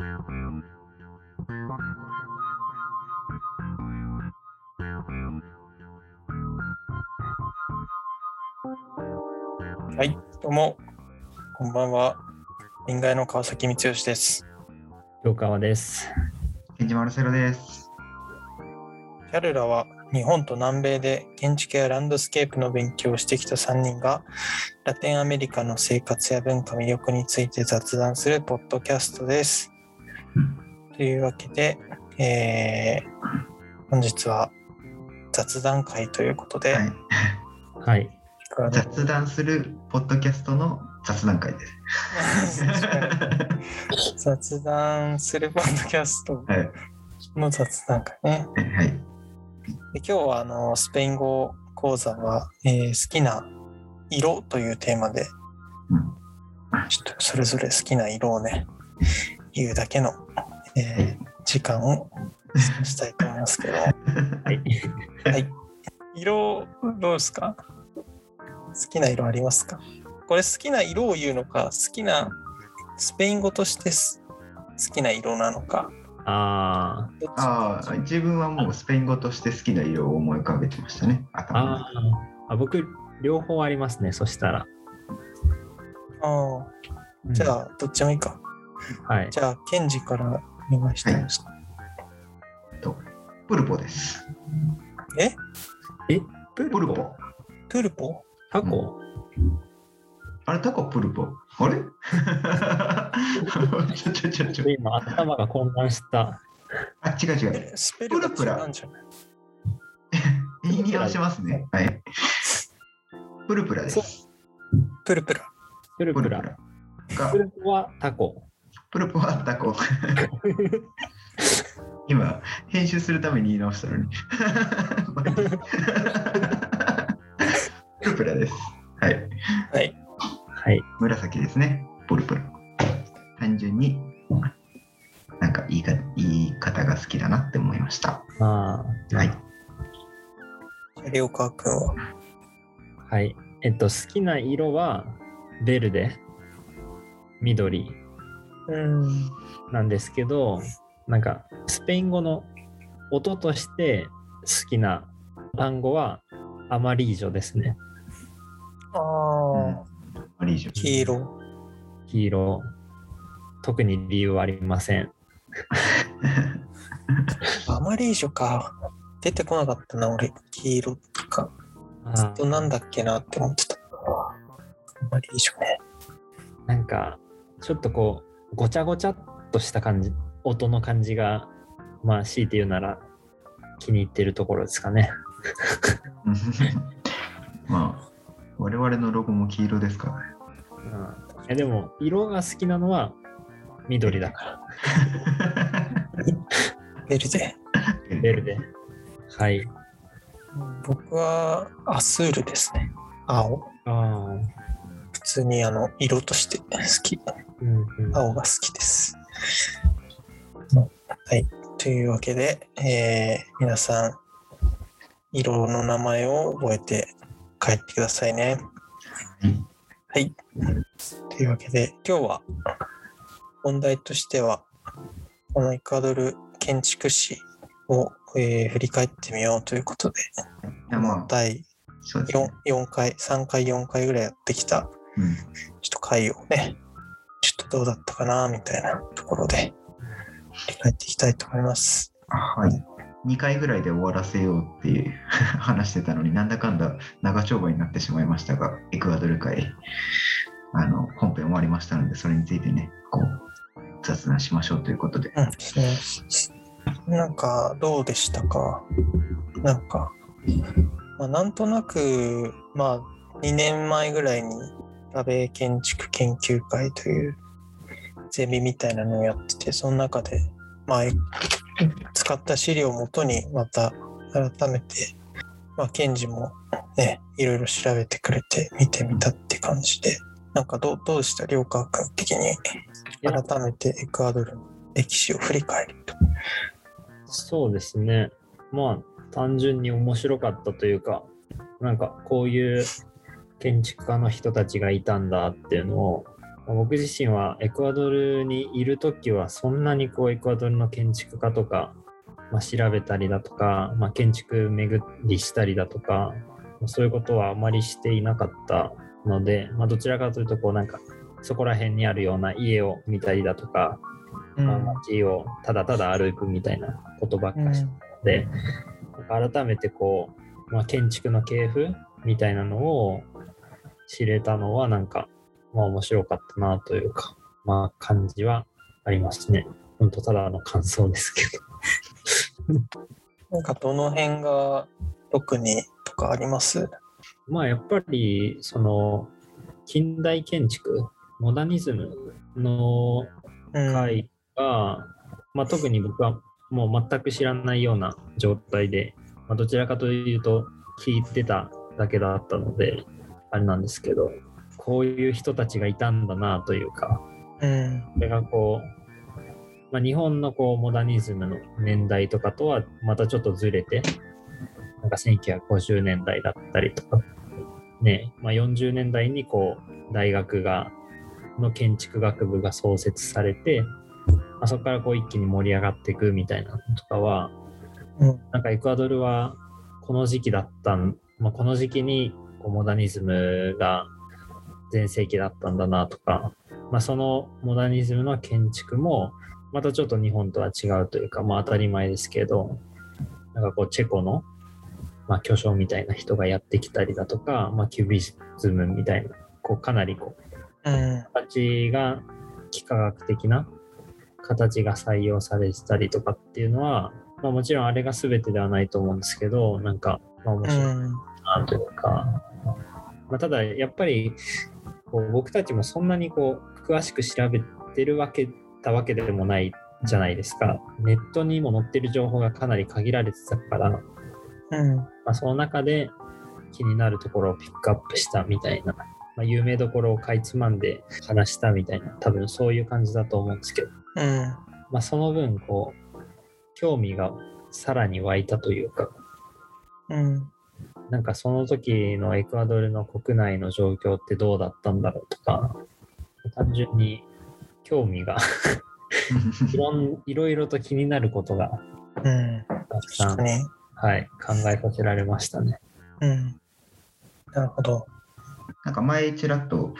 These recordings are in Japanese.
はい、どうも、こんばんは。臨外の川崎光義です。横川です。ケンジマルセロです。彼らは日本と南米で建築やランドスケープの勉強をしてきた3人が、ラテンアメリカの生活や文化魅力について雑談するポッドキャストです。というわけで、えー本日は雑談会ということで、はい、はい。雑談するポッドキャストの雑談会です。雑談するポッドキャストはい、の雑談会ね。はい、で今日はあのスペイン語講座は、えー好きな色というテーマでうんちょっとそれぞれ好きな色をね言うだけの、えー時間を過ごしたいと思いますけど、はい。はい、色どうですか？好きな色ありますか？これ好きな色を言うのか好きなスペイン語としてす好きな色なのか？あああ、自分はもうスペイン語として好きな色を思い浮かべてましたね。あ。あ。僕、両方ありますね。そしたら。あーじゃあどっちもいいかあ、はい。じゃあ、ケンジからお願いしていいですか、とプルポです。え？ププルポ。プルポ？タコ、あれ、タコプルポ？あれ？ちょちょちょちょ。今、頭が混乱した。あ、違う違う。えスペルが違うんじゃない？言いに合わせますね。はい。プルプラです。プルプラ。プルプラ。プルプラ。がプルプはタコ。プルポはタコ。今、編集するために言い直したのに。プルプラです。はい。はい。はい。紫ですね。プルプラ。単純に、なんか言いか言い方が好きだなって思いました。ああ。はい。は。はい。えっと、好きな色は、ベルデ、緑うん。なんですけど、なんか、スペイン語の音として好きな単語は、アマリージョですね。ああ、マリージョ。黄色。黄色。特に理由はありません。アマリージョか。出てこなかったな、俺。黄色とか。ずっとなんだっけなって思ってた。アマリージョね。なんか、ちょっとこう、ごちゃごちゃっとした感じ、音の感じが、まあ、強いて言うなら、気に入ってるところですかね。まあ、我々のロゴも黄色ですからね。うん、いやでも、色が好きなのは緑だから。ベルデ。ベルで。はい。僕はアスールですね。青。ああ。普通にあの色として好き。青が好きです。はい。というわけで、えー皆さん、色の名前を覚えて帰ってくださいね。はい。というわけで、今日は本題としては、このエクアドル建築史を、えー振り返ってみようということで、第そうですね 4, 4回、3回、4回ぐらいやってきたうんちょっと回をね、ちょっとどうだったかな、みたいなところで、振り返っていきたいと思います。はい。2回ぐらいで終わらせようっていう 話してたのになんだかんだ長丁場になってしまいましたが、エクアドル会、あの、本編終わりましたので、それについてね、こう、雑談しましょうということで。うん。なんか、どうでしたか？なんか、まあ、なんとなく、まあ、2年前ぐらいに、安倍建築研究会というゼミみたいなのをやってて、その中で、まあ、使った資料をもとにまた改めて、まあ、検事もね、いろいろ調べてくれて見てみたって感じで、なんかどうどうでした？両川君的にや改めてエクアドルの歴史を振り返ると。そうですね。まあ、単純に面白かったというか、なんかこういう建築家の人たちがいたんだっていうのを僕自身はエクアドルにいる時はそんなにこうエクアドルの建築家とか、まあ、調べたりだとか、まあ、建築巡りしたりだとかそういうことはあまりしていなかったので、まあ、どちらかというとこうなんかそこら辺にあるような家を見たりだとか、うん。まあ、街をただただ歩くみたいなことばっかしてたので、なんか改めてこう、まあ、建築の系譜みたいなのを知れたのはなんか、まあ、面白かったなというか、まあ、感じはありますね。本当ただの感想ですけど。な んかどの辺が特にとかあります？まあやっぱりその近代建築モダニズムのうん回が、まあ、特に僕はもう全く知らないような状態で、まあ、どちらかというと聞いてただけだったのであれなんですけどこういう人たちがいたんだなというかうん。これがこう、まあ、日本のこうモダニズムの年代とかとはまたちょっとずれてなんか1950年代だったりとかね、まあ、40年代にこう大学がの建築学部が創設されて、まあ、そこからこう一気に盛り上がっていくみたいなのとかはうん。なんかエクアドルはこの時期だったん、まあ、この時期にこうモダニズムが全盛期だったんだなとか、まあ、そのモダニズムの建築もまたちょっと日本とは違うというか、まあ、当たり前ですけどなんかこうチェコの、まあ、巨匠みたいな人がやってきたりだとか、まあ、キュビズムみたいなこうかなりこううん。形が幾何学的な形が採用されてたりとかっていうのは、まあ、もちろんあれが全てではないと思うんですけどなんか、まあ、面う白いん。なというか、まあ、ただやっぱりこう僕たちもそんなにこう詳しく調べてるわけたわけでもないじゃないですか。ネットにも載ってる情報がかなり限られてたから、まうん。あ、その中で気になるところをピックアップしたみたいな、まあ、有名どころをかいつまんで話したみたいな。多分そういう感じだと思うんですけど、うん。まあ、その分こう興味がさらに湧いたというか。うんなんかその時のエクアドルの国内の状況ってどうだったんだろうとか単純に興味が いろんいろいろと気になることがうん。たくさん、確かにはい、考えさせられましたね。うん。なるほど。なんか前ちらっと、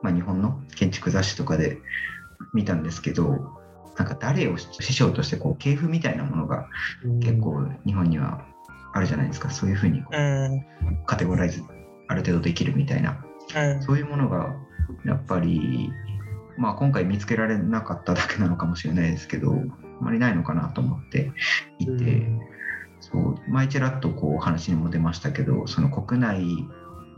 まあ、日本の建築雑誌とかで見たんですけどなんか誰を師匠としてこう系譜みたいなものが結構日本にはあるじゃないですか。そういうふうにこううん。カテゴライズある程度できるみたいな。うん。そういうものがやっぱり、まあ、今回見つけられなかっただけなのかもしれないですけどあまりないのかなと思っていて。うん。そう。前ちらっとこう話にも出ましたけどその国内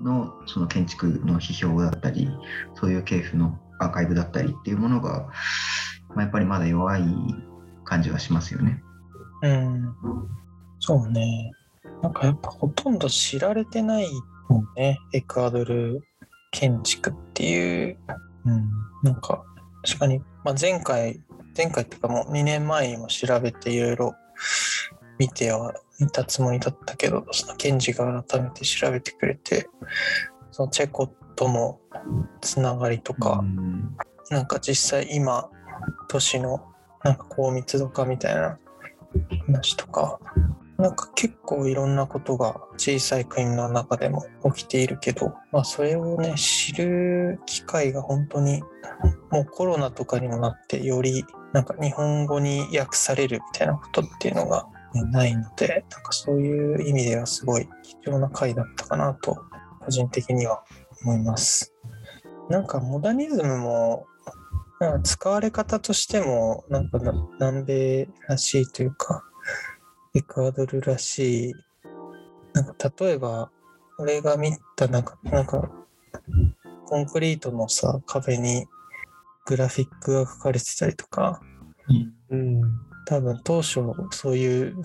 のその建築の批評だったりそういう系譜のアーカイブだったりっていうものが、まあ、やっぱりまだ弱い感じはしますよね。うん。そうねなんかやっぱほとんど知られてないもんね。エクアドル建築っていう、うん、なんか確かに、まあ、前回前回っていうかもう2年前にも調べていろいろ見てはいたつもりだったけどその検事が改めて調べてくれてそのチェコとのつながりとか、うん。なんか実際今都市のなんか高密度化みたいな話とかなんか結構いろんなことが小さい国の中でも起きているけど、まあ、それをね知る機会が本当にもうコロナとかにもなってよりなんか日本語に訳されるみたいなことっていうのが、ねないのでなんかそういう意味ではすごい貴重な回だったかなと個人的には思います。なんかモダニズムもなんか使われ方としてもなんか南米らしいというかエクアドルらしい。なんか例えば俺が見たなんかなんかコンクリートのさ壁にグラフィックが書かれてたりとかうん。多分当初そういう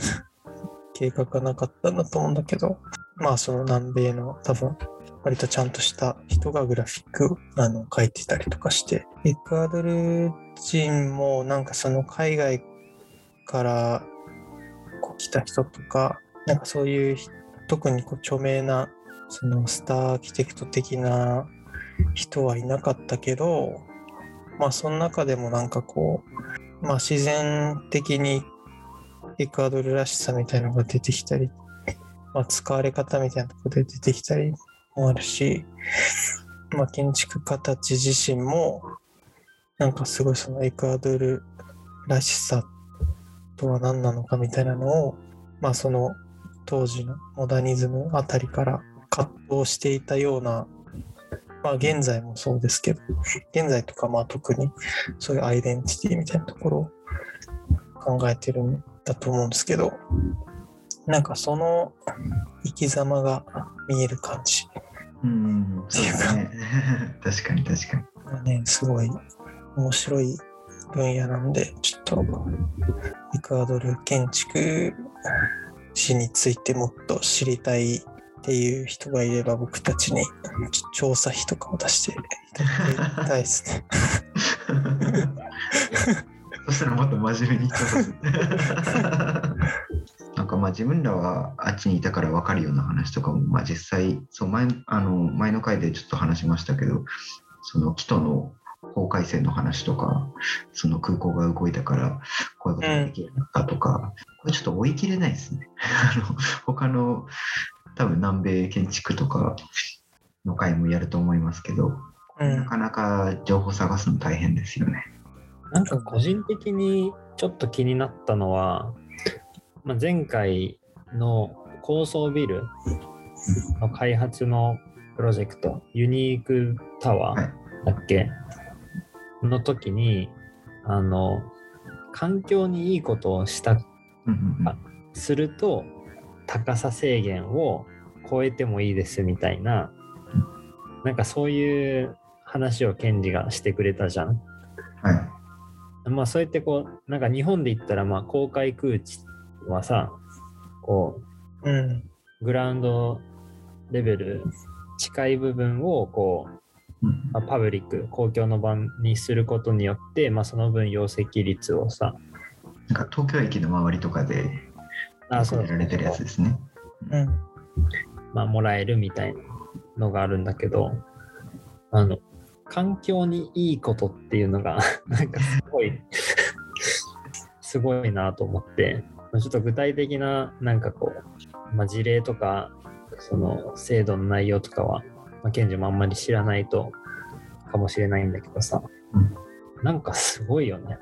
計画がなかったんだと思うんだけどまあその南米の多分割とちゃんとした人がグラフィックあの書いてたりとかしてエクアドル人もなんかその海外から来た人とかなんかそういう特にこう著名なそのスターアーキテクト的な人はいなかったけどまあその中でもなんかこう、まあ自然的にエクアドルらしさみたいなのが出てきたり、まあ使われ方みたいなとこで出てきたりもあるし、まあ建築家たち自身も、なんかすごいそのエクアドルらしさとは何なのかみたいなのを、まあその当時のモダニズムあたりから葛藤していたようなまあ現在もそうですけど、現在とかまあ特にそういうアイデンティティみたいなところを考えてるんだと思うんですけど、なんかその生き様が見える感じ。うん、そうですね。確かに確かに。まあね、すごい面白い分野なんで、ちょっとエクアドル建築史についてもっと知りたいっていう人がいれば僕たちにち調査費とかを出していただきたいですね。そしたらもっと真面目に。なんかまあ自分らはあっちにいたから分かるような話とかも、まあ、実際そう前あの前の回でちょっと話しましたけどそのキトの法改正の話とかその空港が動いたからこういうことができるようになったとか、これちょっと追い切れないですね。あの他の多分南米建築とかの回もやると思いますけど、うんなかなか情報探すの大変ですよね。なんか個人的にちょっと気になったのは、まあ、前回の高層ビルの開発のプロジェクト、ユニークタワはいーだっけ、の時に、あの、環境にいいことをした、すると、高さ制限を超えてもいいですみたいな、なんかそういう話を検事がしてくれたじゃん。はい。まあそうやってこうなんか日本で言ったらまあ公開空地はさこうん。うグラウンドレベル近い部分をこう、うんまあ、パブリック公共の場にすることによって、まあ、その分容積率をさなんか東京駅の周りとかであそうやられてるやつですね。うん。まあ、もらえるみたいなのがあるんだけどあの環境にいいことっていうのが なんかすごい すごいなと思ってまあちょっと具体的ななんかこう、まあ、事例とかその制度の内容とかは、まあ、賢治もあんまり知らないとかもしれないんだけどさ、うん。なんかすごいよね。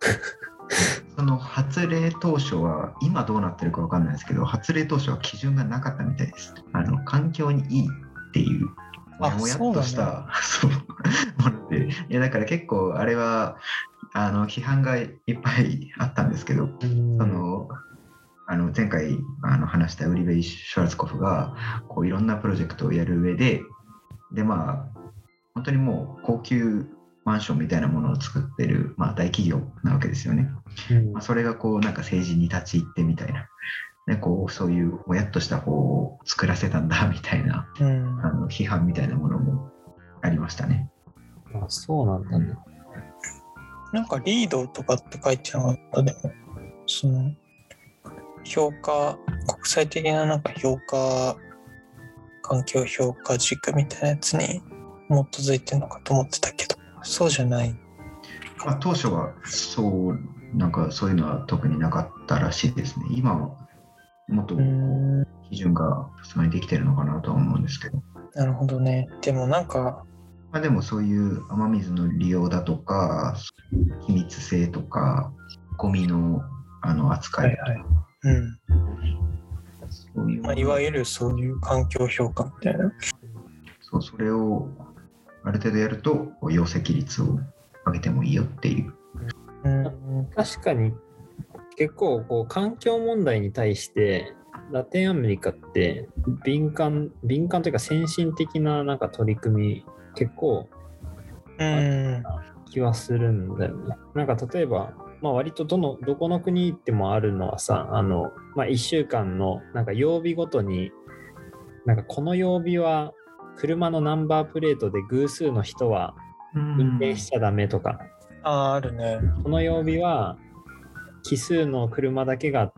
その発令当初は、今どうなってるかわかんないですけど、発令当初は基準がなかったみたいです。あの環境にいいっていう、もあやもやっとしたそう,、もので、いやだから結構あれはあの批判がいっぱいあったんですけど、そのあの前回あの話したウリベイ・シュワルツコフがこういろんなプロジェクトをやる上で、でまあ、本当にもう高級マンションみたいなものを作ってる、まあ、大企業なわけですよね。うんまあ、それがこうなんか政治に立ち入ってみたいな、ね、こうそういうもやっとした方を作らせたんだ みたいなうんあの批判みたいなものもありましたね。あそうなんだね。なんかリードとかって書いてなかった？でもその評価国際的ななんか評価環境評価軸みたいなやつに基づいてるのかと思ってたけどそうじゃない。まあ、当初はそうなんかそういうのは特になかったらしいですね。今はもっと基準がそまりできてるのかなとは思うんですけど。なるほどね。でもなんかまあ、でもそういう雨水の利用だとか秘密性とかゴミのあの扱いとか、はい。うんそういうまあ、いわゆるそういう環境評価みたいなそうそれをある程度やると容積率を上げてもいいよっていう。うん確かに結構こう環境問題に対してラテンアメリカって敏感敏感というか先進的ななんか取り組み結構うん気はするんだよね。なんか例えば、まあ、割とどのどこの国行ってもあるのはさあの、まあ、1週間のなんか曜日ごとになんかこの曜日は車のナンバープレートで偶数の人は運転しちゃダメとか、あーあるね。この曜日は奇数の車だけが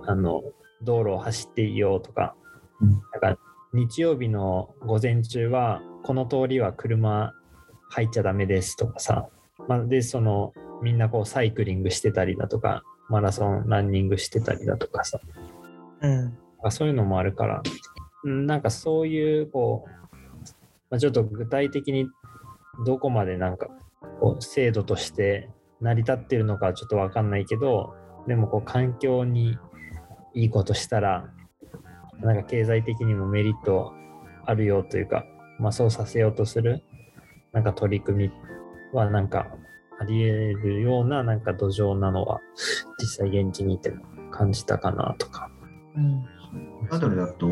あの道路を走っていいよとか、うんなんか日曜日の午前中はこの通りは車入っちゃダメですとかさ。まあ、でそのみんなこうサイクリングしてたりだとかマラソンランニングしてたりだとかさうん。あそういうのもあるからうんなんかそういうこう、まあ、ちょっと具体的にどこまでなんかこう制度として成り立ってるのかはちょっと分かんないけどでもこう環境にいいことしたらなんか経済的にもメリットあるよというか、まあ、そうさせようとするなんか取り組みはなんかあり得るようななんか土壌なのは実際現地にいても感じたかなとか。うん。エクアドルだと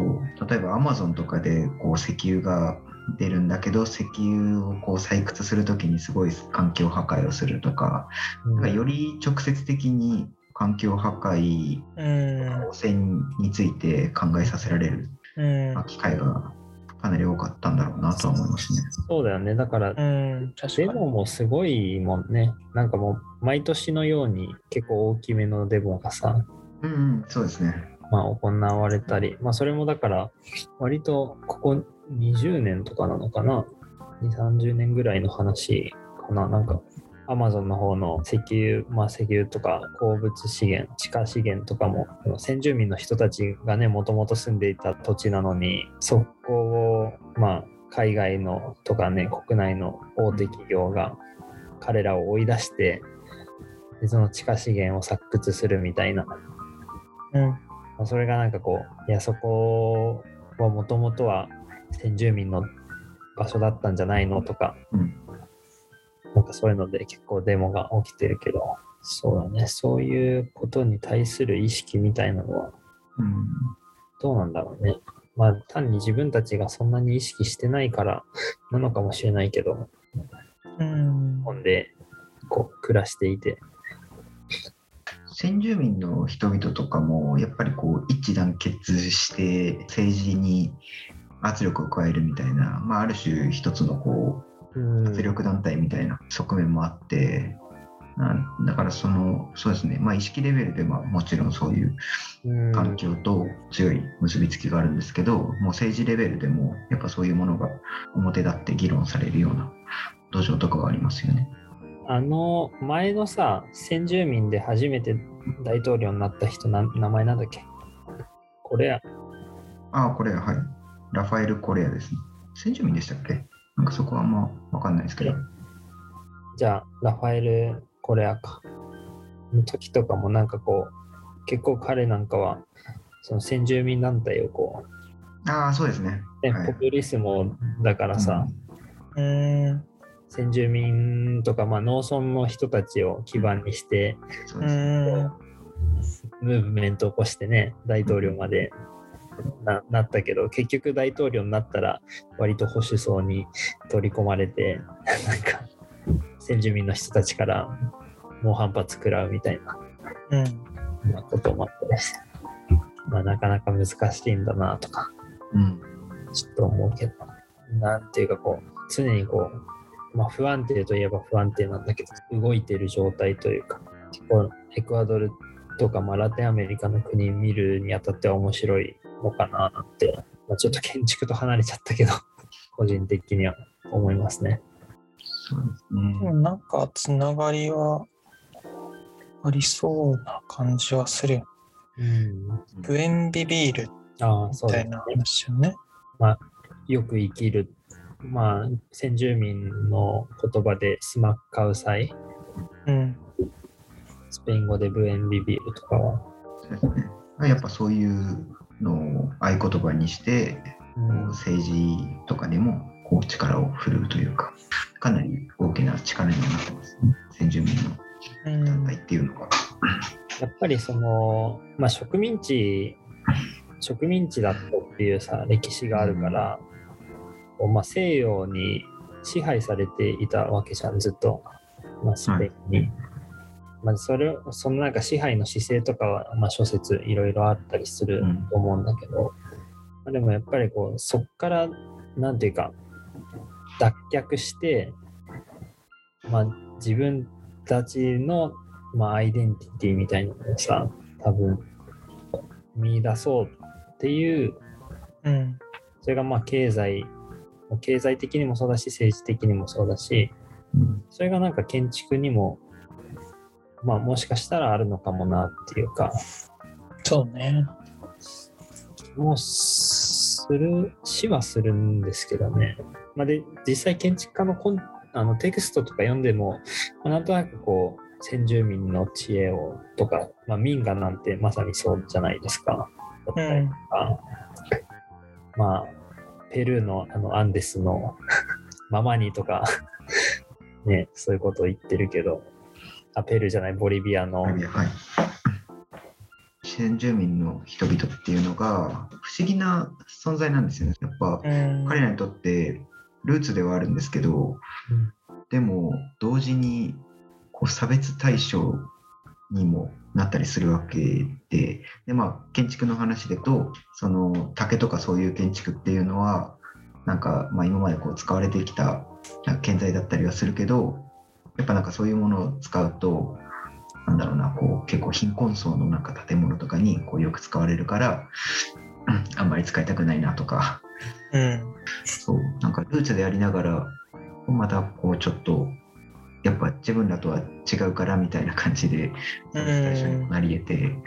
例えばアマゾンとかでこう石油が出るんだけど石油をこう採掘するときにすごい環境破壊をするとか,、なんかより直接的に環境破壊うん。汚染について考えさせられる。機会がかなり多かったんだろうなとは思いますね。そうだよね。だから、うん。デモもすごいもんね。なんかもう、毎年のように結構大きめのデモがさ、うん、うん、そうですね。まあ行われたり、まあそれもだから、割とここ20年とかなのかな？2、30年ぐらいの話かな？なんか、アマゾンの方の石油、まあ石油とか鉱物資源、地下資源とかも、先住民の人たちがね、もともと住んでいた土地なのに、そこを、まあ、海外のとかね、国内の大手企業が彼らを追い出して、でその地下資源を採掘するみたいな、うん。まあ、それがなんかこう、いや、そこはもともとは先住民の場所だったんじゃないのとか、うんかそういうので結構デモが起きてるけど、そうだね、そういうことに対する意識みたいなのはうんどうなんだろうね。まあ単に自分たちがそんなに意識してないから なのかもしれないけど、うん日。本でこう暮らしていて、先住民の人々とかもやっぱりこう一致団結して政治に圧力を加えるみたいな、まあ、ある種一つのこうんう圧力団体みたいな側面もあって、なだからそのそうですね、まあ、意識レベルではもちろんそういううん環境と強い結びつきがあるんですけど、もう政治レベルでもやっぱそういうものが表立って議論されるような土壌とかがありますよね。あの前のさ、先住民で初めて大統領になった人な、名前なんだっけ？これや。ああ、これははい。ラファエル・コレアですね。先住民でしたっけ？なんかそこはあんま分かんないですけど。じゃあ、ラファエル・コレアか。の時とかもなんかこう、結構彼なんかは、その先住民団体をこああ、そうですね。はいポピュリスモだからさ、うん。先住民とか、まあ、農村の人たちを基盤にして。ムーブメントを起こしてね、大統領までななったけど、結局大統領になったら、割と保守層に取り込まれて、なんか、先住民の人たちから猛反発食らうみたいなうん。まあこともあったりして、まあ、なかなか難しいんだなとか、うん。ちょっと思うけど、なんていうかこう、常にこう、まあ、不安定といえば不安定なんだけど、動いてる状態というか、結構エクアドルとか、まあ、ラテンアメリカの国見るにあたっては面白いのかななんて、まあ、ちょっと建築と離れちゃったけど、個人的には思いますね。そうですでもね。なんかつながりはありそうな感じはするよ。うん。ブエンビビールああ、みそうですねたいな。話よね。よく生きる、まあ、先住民の言葉でスマッカウサイ、うん。スペイン語でブエンビビールとかは、そうですね。やっぱそういうのを合言葉にして、うん政治とかにもこう力を振るうというか、かなり大きな力にはなってますね。先住民うんの団体っていうのが。やっぱりその、まあ、植民地植民地だったっていうさ歴史があるから、こうまあ、西洋に支配されていたわけじゃんずっと、まあ、スペインに。まあ、それそのなんか支配の姿勢とかは、まあ、諸説いろいろあったりするうんと思うんだけど、まあ、でもやっぱりこうそっからなんていうか脱却して、まあ、自分たちの、まあ、アイデンティティみたいなのをさ多分見出そうっていううん。それがまあ経済経済的にもそうだし政治的にもそうだしうんそれがなんか建築にも、まあもしかしたらあるのかもなっていうか、そうね。もうする、しはするんですけどね。まあ、で、実際建築家のコンあのテキストとか読んでも、まあ、なんとなくこう、先住民の知恵をとか、まあ、民家なんてまさにそうじゃないですか。だったりとか、まあ、ペルーのあのアンデスの ママニとか、ね、そういうことを言ってるけど、あ、ペルーじゃない、ボリビアの、はい。自然住民の人々っていうのが不思議な存在なんですよね。やっぱうん。彼らにとってルーツではあるんですけど、でも同時にこう差別対象にもなったりするわけでで、まあ、建築の話でとその竹とかそういう建築っていうのはなんか、まあ、今までこう使われてきた建材だったりはするけどやっぱなんかそういうものを使うとなんだろうなこう結構貧困層のなんか建物とかにこうよく使われるから、うんあんまり使いたくないなとかうん。そうなんかルーツでありながらまたこうちょっとやっぱ自分らとは違うからみたいな感じで最初になり得て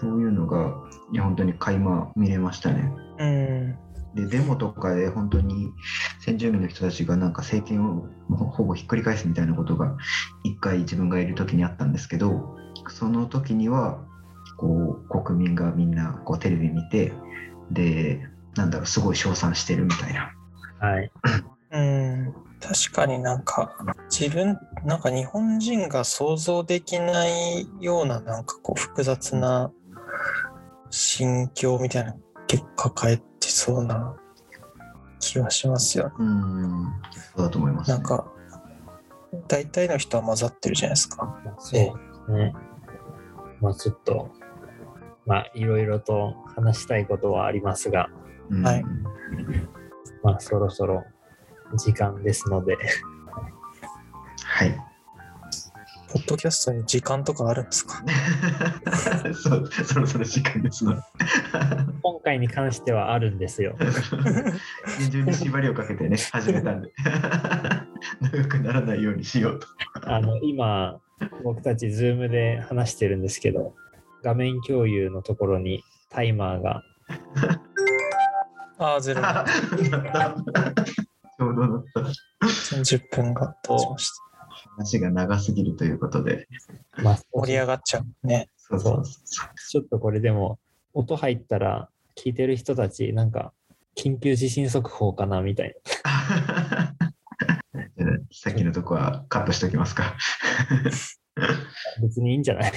そういうのがいや本当に垣間見れましたね。うん。でデモとかで本当に先住民の人たちがなんか政権をほぼひっくり返すみたいなことが一回自分がいる時にあったんですけどその時にはこう国民がみんなこうテレビ見てでなんだろうすごい称賛してるみたいな。はい。うん。確かになんか自分なんか日本人が想像できないようななんかこう複雑な心境みたいな結果抱えてそうな気はしますよね。うんそうだと思います、なんか大体の人は混ざってるじゃないですか。まあそうですね。まあちょっと、まあいろいろと話したいことはありますが、うんはいまあそろそろ時間ですので、はい。ポッドキャストに時間とかあるんですか？そうそろそろ時間ですので。今回に関してはあるんですよ。二重に縛りをかけてね、始めたんで。長くならないようにしようと。あの今、僕たち Zoom で話してるんですけど、画面共有のところにタイマーが、ああ、ゼロ。ちょうどなった。30分が経ちました。話が長すぎるということで。まあ、盛り上がっちゃうね。そうそうそう。ちょっとこれでも、音入ったら聞いてる人たち、なんか、緊急地震速報かなみたいじゃあさっきのとこはカットしておきますか。な。別にいいんじゃない？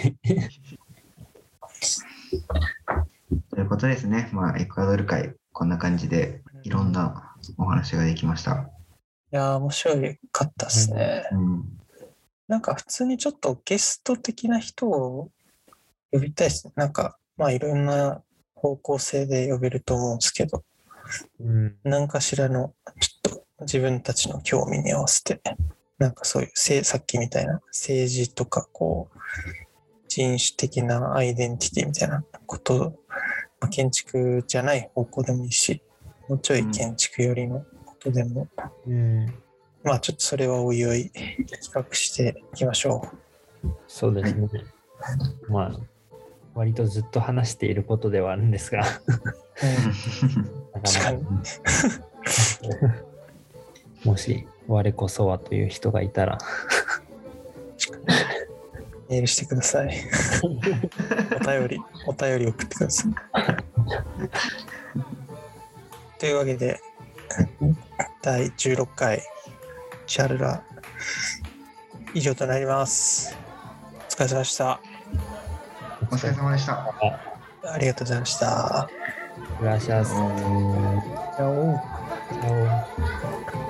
ということですね。まあ、エクアドル会、こんな感じでいろんなお話ができました。いやー、面白かったですね。うん。なんか普通にちょっとゲスト的な人を呼びたいですね。なんか、まあいろんな方向性で呼べると思うんですけど、うん。何かしらのちょっと自分たちの興味に合わせて、なんかそういうさっきみたいな政治とかこう人種的なアイデンティティみたいなこと、まあ建築じゃない方向でもいいし、もうちょい建築寄りのことでも、うん。まあちょっとそれはおいおい企画していきましょそうですね。まあ、割とずっと話していることではあるんですが、確かに。もし、我こそはという人がいたら、メールしてください。お便り、お便り送ってください。というわけで、第16回チャルラ以上となります。お疲れ様でした。お疲れ様でした。ありがとうございました。グラシアス。おーじゃあおうチャオ